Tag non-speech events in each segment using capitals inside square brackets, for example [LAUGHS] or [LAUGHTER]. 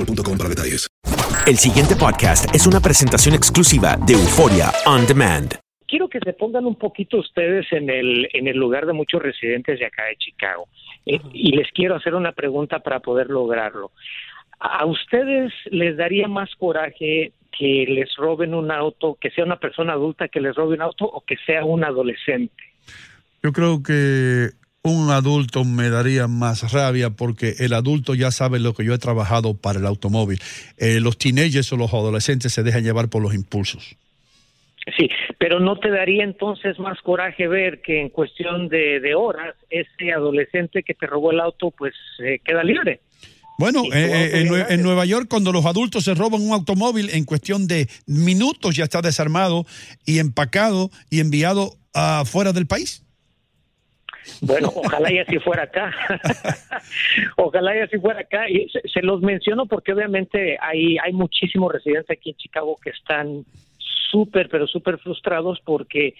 boostmobile.com para detalles. El siguiente podcast es una presentación exclusiva de Euforia On Demand. quiero que se pongan un poquito ustedes en el, en el lugar de muchos residentes de acá de Chicago. Eh, y les quiero hacer una pregunta para poder lograrlo. ¿A ustedes les daría más coraje que les roben un auto, que sea una persona adulta que les robe un auto o que sea un adolescente? Yo creo que un adulto me daría más rabia porque el adulto ya sabe lo que yo he trabajado para el automóvil. Eh, los teenagers o los adolescentes se dejan llevar por los impulsos. Sí, pero ¿no te daría entonces más coraje ver que en cuestión de, de horas ese adolescente que te robó el auto pues eh, queda libre? Bueno, eh, en Nueva York cuando los adultos se roban un automóvil en cuestión de minutos ya está desarmado y empacado y enviado afuera del país. Bueno, ojalá y así fuera acá. [LAUGHS] ojalá y así fuera acá. Y se, se los menciono porque obviamente hay, hay muchísimos residentes aquí en Chicago que están súper, pero súper frustrados porque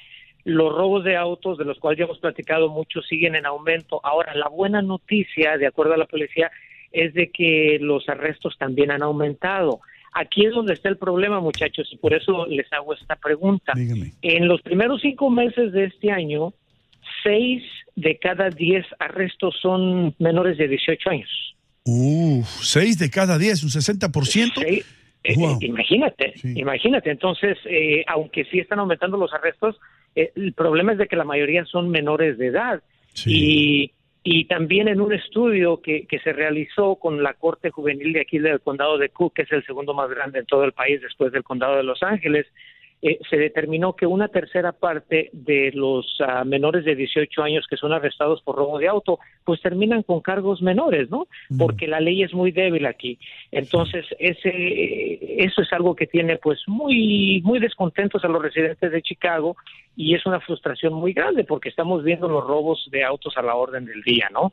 los robos de autos, de los cuales ya hemos platicado mucho, siguen en aumento. Ahora, la buena noticia, de acuerdo a la policía, es de que los arrestos también han aumentado. Aquí es donde está el problema, muchachos, y por eso les hago esta pregunta. En los primeros cinco meses de este año, seis de cada diez arrestos son menores de 18 años. Uf, seis de cada diez, un 60%. Eh, eh, imagínate, imagínate. Entonces, eh, aunque sí están aumentando los arrestos, eh, el problema es de que la mayoría son menores de edad. Y, y también en un estudio que, que se realizó con la Corte Juvenil de aquí del condado de Cook, que es el segundo más grande en todo el país después del condado de Los Ángeles, eh, se determinó que una tercera parte de los ah, menores de 18 años que son arrestados por robo de auto, pues terminan con cargos menores, ¿no? Porque la ley es muy débil aquí. Entonces, ese, eh, eso es algo que tiene pues muy, muy descontentos a los residentes de Chicago y es una frustración muy grande porque estamos viendo los robos de autos a la orden del día, ¿no?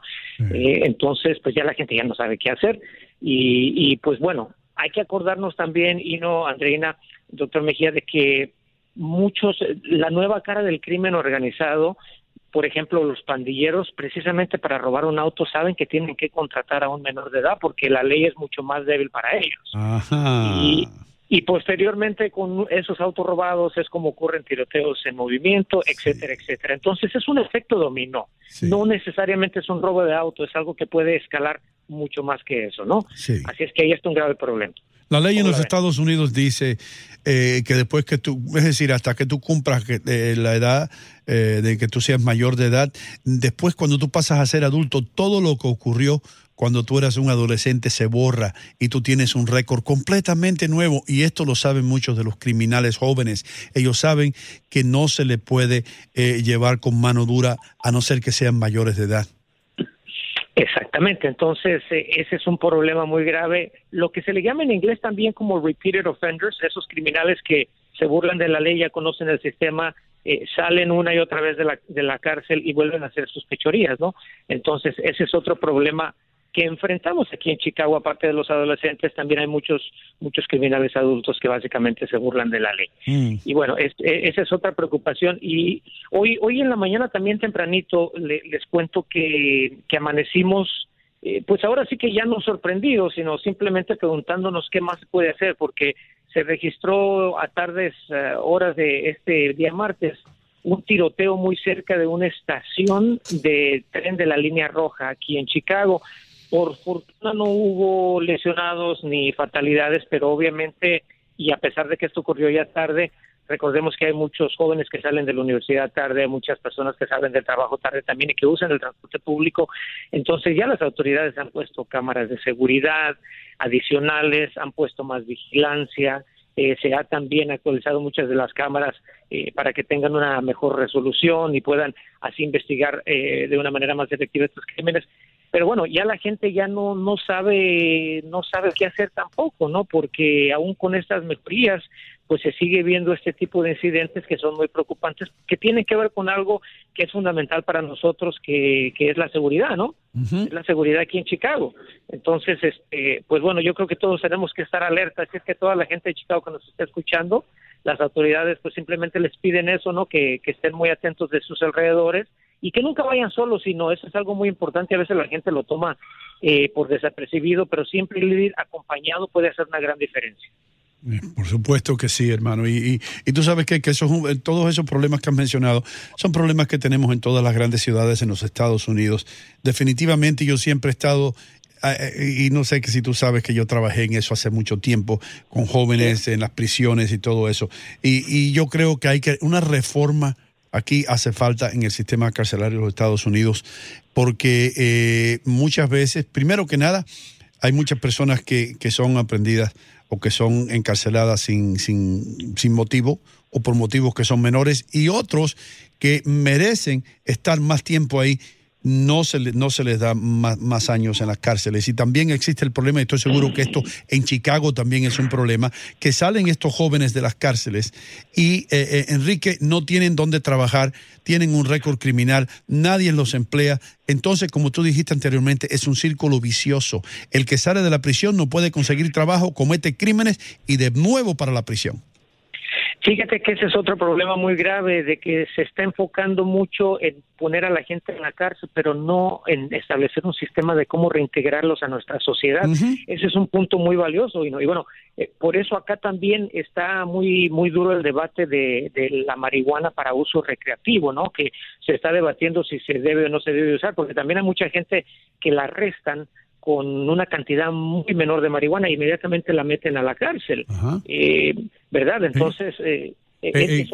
Eh, entonces, pues ya la gente ya no sabe qué hacer y, y pues bueno, hay que acordarnos también, y no, Andreina, doctor Mejía, de que muchos, la nueva cara del crimen organizado, por ejemplo, los pandilleros, precisamente para robar un auto, saben que tienen que contratar a un menor de edad porque la ley es mucho más débil para ellos. Ajá. Y, y posteriormente con esos autos robados es como ocurren tiroteos en movimiento, etcétera, etcétera. Entonces es un efecto dominó. No necesariamente es un robo de auto, es algo que puede escalar mucho más que eso, ¿no? Sí. Así es que ahí está un grave problema. La ley en ¿Cómo los? Estados Unidos dice eh, que después que tú, es decir, hasta que tú cumplas que, eh, la edad eh, de que tú seas mayor de edad, después cuando tú pasas a ser adulto, todo lo que ocurrió cuando tú eras un adolescente se borra y tú tienes un récord completamente nuevo y esto lo saben muchos de los criminales jóvenes. Ellos saben que no se le puede eh, llevar con mano dura a no ser que sean mayores de edad. Exactamente, entonces eh, ese es un problema muy grave. Lo que se le llama en inglés también como repeated offenders, esos criminales que se burlan de la ley, ya conocen el sistema, eh, salen una y otra vez de la, de la cárcel y vuelven a hacer sus pechorías, ¿no? Entonces ese es otro problema que enfrentamos aquí en Chicago, aparte de los adolescentes, también hay muchos muchos criminales adultos que básicamente se burlan de la ley. Mm. Y bueno, es, e, esa es otra preocupación. Y hoy hoy en la mañana también tempranito les cuento que, que amanecimos, eh, pues ahora sí que ya no sorprendidos, sino simplemente preguntándonos qué más se puede hacer, porque se registró a tardes eh, horas de este día martes un tiroteo muy cerca de una estación de tren de la línea roja aquí en Chicago. Por fortuna no hubo lesionados ni fatalidades, pero obviamente, y a pesar de que esto ocurrió ya tarde, recordemos que hay muchos jóvenes que salen de la universidad tarde, hay muchas personas que salen del trabajo tarde también y que usan el transporte público. Entonces ya las autoridades han puesto cámaras de seguridad adicionales, han puesto más vigilancia. Eh, se ha también actualizado muchas de las cámaras eh, para que tengan una mejor resolución y puedan así investigar eh, de una manera más efectiva estos crímenes pero bueno, ya la gente ya no no sabe no sabe qué hacer tampoco, ¿no? Porque aún con estas mejorías pues se sigue viendo este tipo de incidentes que son muy preocupantes, que tienen que ver con algo que es fundamental para nosotros, que, que es la seguridad, ¿no? Es la seguridad aquí en Chicago. Entonces, este, pues bueno, yo creo que todos tenemos que estar alertas, es que toda la gente de Chicago que nos está escuchando, las autoridades pues simplemente les piden eso, ¿no? Que, que estén muy atentos de sus alrededores y que nunca vayan solos, sino eso es algo muy importante, a veces la gente lo toma eh, por desapercibido, pero siempre ir acompañado puede hacer una gran diferencia. Eh, por supuesto que sí, hermano. Y, y, tú sabes que, que esos, todos esos problemas que has mencionado son problemas que tenemos en todas las grandes ciudades en los Estados Unidos. Definitivamente yo siempre he estado ah, eh, y no sé que si tú sabes que yo trabajé en eso hace mucho tiempo, con jóvenes en las prisiones y todo eso. Y, y yo creo que hay que una reforma aquí hace falta en el sistema carcelario de los Estados Unidos, porque eh, muchas veces, primero que nada, hay muchas personas que, que son aprendidas o que son encarceladas sin, sin, sin motivo o por motivos que son menores y otros que merecen estar más tiempo ahí no se, no se les da más, años en las cárceles. Y también existe el problema, y estoy seguro que esto en Chicago también es un problema, que salen estos jóvenes de las cárceles y, eh, eh, Enrique, no tienen dónde trabajar, tienen un récord criminal, nadie los emplea. Entonces, como tú dijiste anteriormente, es un círculo vicioso. El que sale de la prisión no puede conseguir trabajo, comete crímenes y de nuevo para la prisión. Fíjate que ese es otro problema muy grave, de que se está enfocando mucho en poner a la gente en la cárcel, pero no en establecer un sistema de cómo reintegrarlos a nuestra sociedad. Ese es un punto muy valioso y, bueno, eh, por eso acá también está muy muy duro el debate de, de, la marihuana para uso recreativo, ¿no? Que se está debatiendo si se debe o no se debe usar, porque también hay mucha gente que la arrestan con una cantidad muy menor de marihuana inmediatamente la meten a la cárcel. Eh, ¿Verdad? Entonces... Eh, eh, eh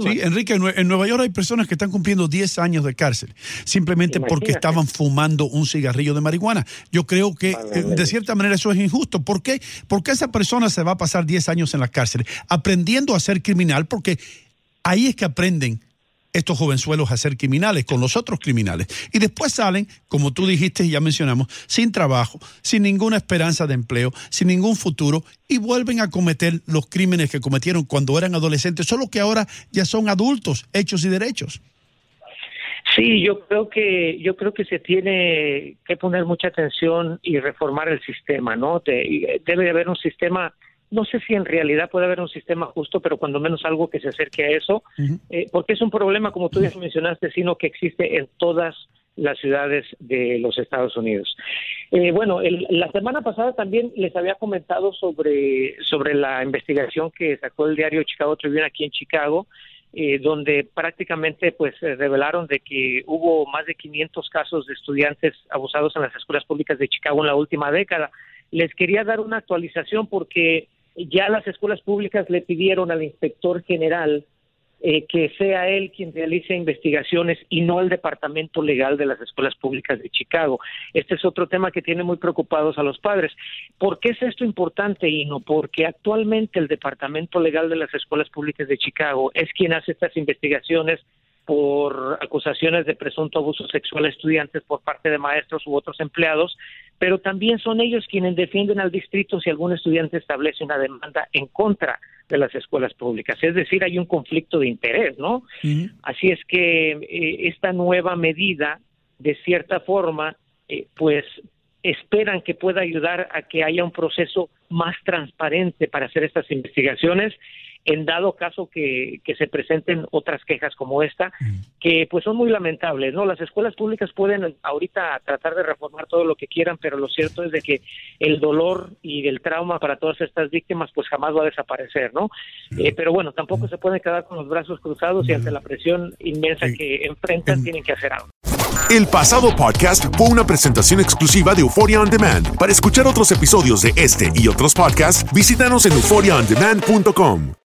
Sí, Enrique, en Nueva York hay personas que están cumpliendo 10 años de cárcel simplemente porque estaban fumando un cigarrillo de marihuana. Yo creo que de cierta manera eso es injusto. ¿Por qué? Porque esa persona se va a pasar 10 años en la cárcel aprendiendo a ser criminal porque ahí es que aprenden estos jovenzuelos a ser criminales con los otros criminales. Y después salen, como tú dijiste y ya mencionamos, sin trabajo, sin ninguna esperanza de empleo, sin ningún futuro y vuelven a cometer los crímenes que cometieron cuando eran adolescentes, solo que ahora ya son adultos, hechos y derechos. Sí, yo creo que yo creo que se tiene que poner mucha atención y reformar el sistema, ¿no? debe de haber un sistema no sé si en realidad puede haber un sistema justo, pero cuando menos algo que se acerque a eso, eh, porque es un problema, como tú ya mencionaste, sino que existe en todas las ciudades de los Estados Unidos. Eh, bueno, la semana pasada también les había comentado sobre, sobre la investigación que sacó el diario Chicago Tribune aquí en Chicago, eh, donde prácticamente pues revelaron de que hubo más de 500 casos de estudiantes abusados en las escuelas públicas de Chicago en la última década. Les quería dar una actualización porque ya las escuelas públicas le pidieron al inspector general eh, que sea él quien realice investigaciones y no el departamento legal de las escuelas públicas de Chicago. Este es otro tema que tiene muy preocupados a los padres. ¿Por qué es esto importante, no Porque actualmente el departamento legal de las escuelas públicas de Chicago es quien hace estas investigaciones por acusaciones de presunto abuso sexual a estudiantes por parte de maestros u otros empleados, pero también son ellos quienes defienden al distrito si algún estudiante establece una demanda en contra de las escuelas públicas. Es decir, hay un conflicto de interés, ¿no? Así es que eh, esta nueva medida, de cierta forma, eh, pues esperan que pueda ayudar a que haya un proceso más transparente para hacer estas investigaciones en dado caso que, se presenten otras quejas como esta, que pues son muy lamentables, ¿no? Las escuelas públicas pueden ahorita tratar de reformar todo lo que quieran, pero lo cierto es de que el dolor y el trauma para todas estas víctimas pues jamás va a desaparecer, ¿no? Eh, pero bueno, tampoco se pueden quedar con los brazos cruzados y ante la presión inmensa que enfrentan tienen que hacer algo. El pasado podcast fue una presentación exclusiva de Euphoria On Demand. Para escuchar otros episodios de este y otros podcasts, visítanos en euphoriaondemand.com.